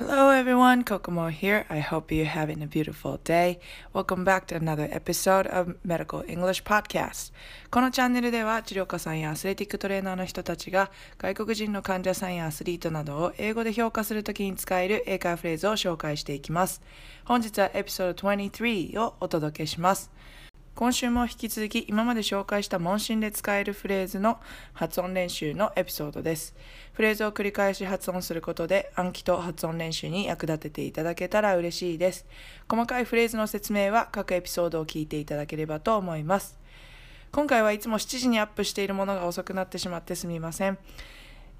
Hello everyone, Kokomo here. I hope you're having a beautiful day. Welcome back to another episode of Medical English Podcast. このチャンネルでは治療家さんやアスレティックトレーナーの人たちが外国人の患者さんやアスリートなどを英語で評価するときに使える英会話フレーズを紹介していきます。本日はエピソード23をお届けします。今週も引き続き今まで紹介した問診で使えるフレーズの発音練習のエピソードです。フレーズを繰り返し発音することで暗記と発音練習に役立てていただけたら嬉しいです。細かいフレーズの説明は各エピソードを聞いていただければと思います。今回はいつも7時にアップしているものが遅くなってしまってすみません。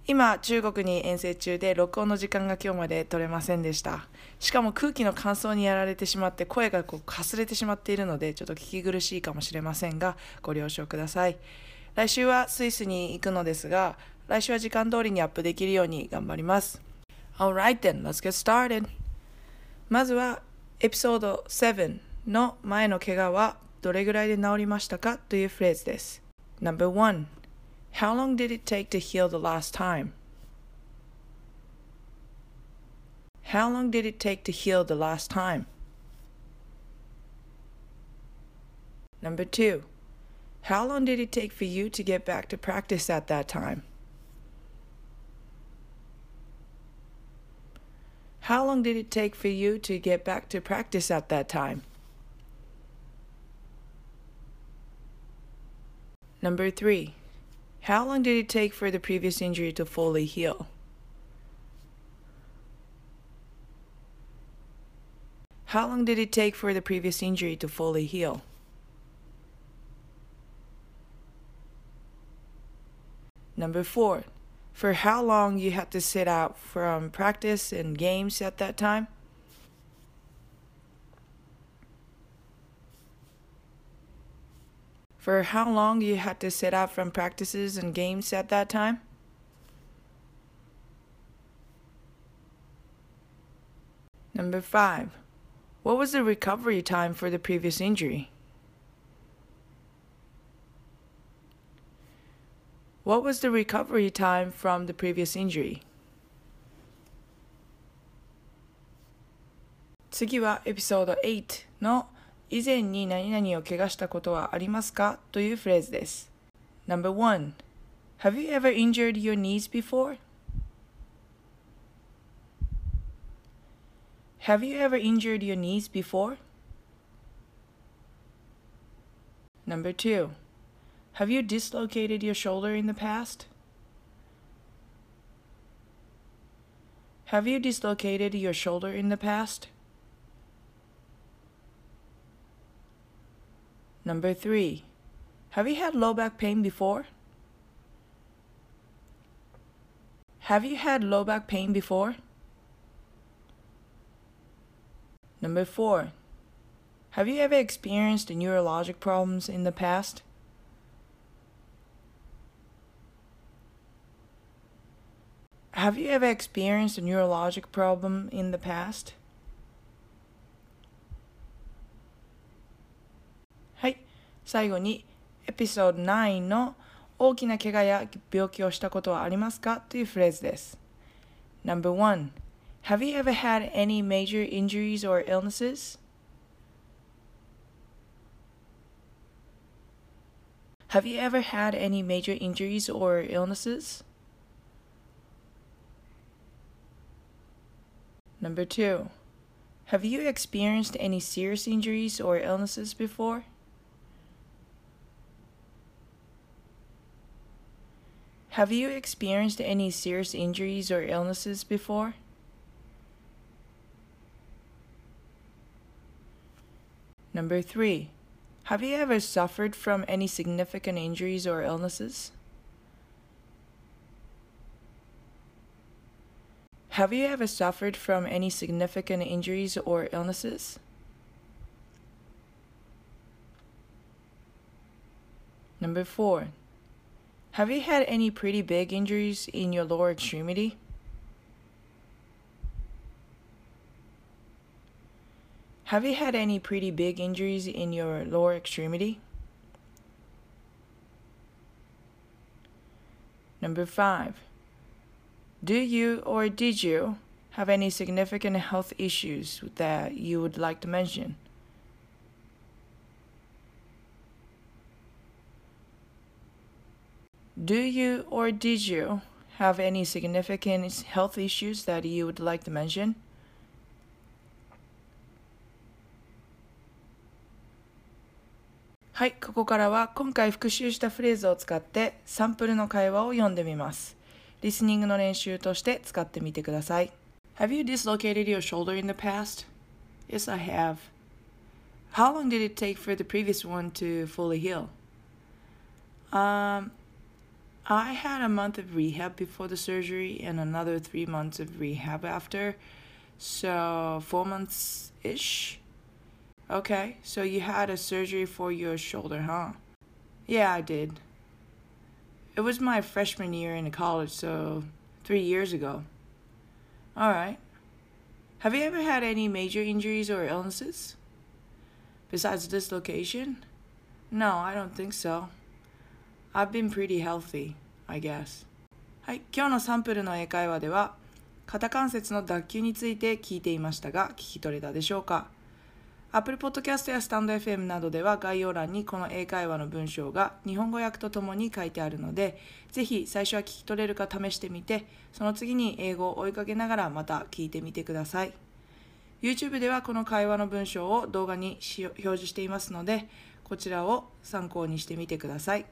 今中国に遠征中で録音の時間が今日まで取れませんでした。しかも空気の乾燥にやられてしまって声がこうかすれてしまっているのでちょっと聞き苦しいかもしれませんがご了承ください。来週はスイスに行くのですが来週は時間通りにアップできるように頑張ります。Alright then, let's get started. まずはエピソード7の前の怪我はどれぐらいで治りましたかというフレーズです。No.1 How long did it take to heal the last time? How long did it take to heal the last time? Number two, how long did it take for you to get back to practice at that time? How long did it take for you to get back to practice at that time? Number three, how long did it take for the previous injury to fully heal? How long did it take for the previous injury to fully heal? Number four, for how long you had to sit out from practice and games at that time? for how long you had to sit out from practices and games at that time? Number five, what was the recovery time for the previous injury? What was the recovery time from the previous injury? 次はエピソード8の 以前に何々を怪我したことはありますかというフレーズです。No.1 Have you ever injured your knees before? Have you ever injured your knees before? Number two, have you dislocated your shoulder in the past? Have you dislocated your shoulder in the past? Number three, have you had low back pain before? Have you had low back pain before? Number four, have you ever experienced neurologic problems in the past? Have you ever experienced a neurologic problem in the past? 最後にエピソード9の大きな怪我や病気をしたことはありますかというフレーズです。No.1 Have you ever had any major injuries or illnesses? Have you ever had any major injuries or illnesses? Number two, have you experienced any serious injuries or illnesses before? Have you experienced any serious injuries or illnesses before? Number three, have you ever suffered from any significant injuries or illnesses? Have you ever suffered from any significant injuries or illnesses? Number four, have you had any pretty big injuries in your lower extremity? Have you had any pretty big injuries in your lower extremity? Number five. Do you or did you have any significant health issues that you would like to mention? Do you or did you have any significant health issues that you would like to mention? はい、ここからは今回復習したフレーズを使ってサンプルの会話を読んでみます。リスニングの練習として使ってみてください。Have you dislocated your shoulder in the past? Yes, I have. How long did it take for the previous one to fully heal? Um, I had a month of rehab before the surgery and another three months of rehab after. So, four months ish. Okay, so you had a surgery for your shoulder, huh? Yeah, I did. It was my freshman year in college, so three years ago. Alright. Have you ever had any major injuries or illnesses? Besides dislocation? No, I don't think so. I've been pretty healthy, I guess. はい、今日のサンプルの英会話では、肩関節の脱臼について聞いていましたが、聞き取れたでしょうか？Apple Podcast やスタンド FM などでは概要欄にこの英会話の文章が日本語訳とともに書いてあるので、ぜひ最初は聞き取れるか試してみて、その次に英語を追いかけながらまた聞いてみてください。YouTube ではこの会話の文章を動画に表示していますので、こちらを参考にしてみてください。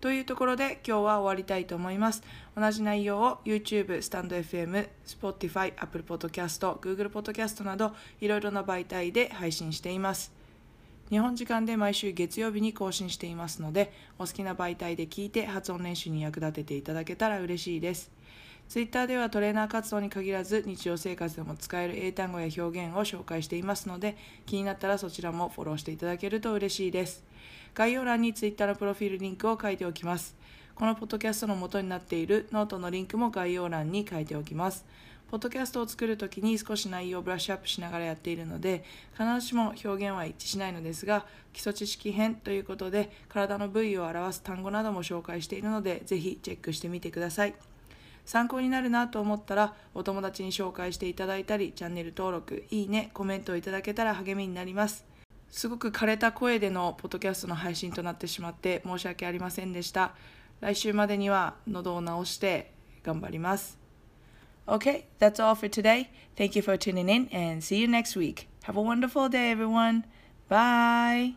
というところで今日は終わりたいと思います。同じ内容を YouTube、スタンド FM、Spotify、Apple Podcast、Google Podcast などいろいろな媒体で配信しています。日本時間で毎週月曜日に更新していますので、お好きな媒体で聞いて発音練習に役立てていただけたら嬉しいです。Twitter ではトレーナー活動に限らず日常生活でも使える英単語や表現を紹介していますので、気になったらそちらもフォローしていただけると嬉しいです。概要欄に Twitter のプロフィールリンクを書いておきます。このポッドキャストの元になっているノートのリンクも概要欄に書いておきます。ポッドキャストを作るときに少し内容をブラッシュアップしながらやっているので、必ずしも表現は一致しないのですが、基礎知識編ということで、体の部位を表す単語なども紹介しているので、ぜひチェックしてみてください。参考になるなと思ったら、お友達に紹介していただいたり、チャンネル登録、いいね、コメントをいただけたら励みになります。すごく枯れた声でのポッドキャストの配信となってしまって申し訳ありませんでした。来週までには喉を治して頑張ります。Okay, that's all for today. Thank you for tuning in and see you next week. Have a wonderful day, everyone. Bye.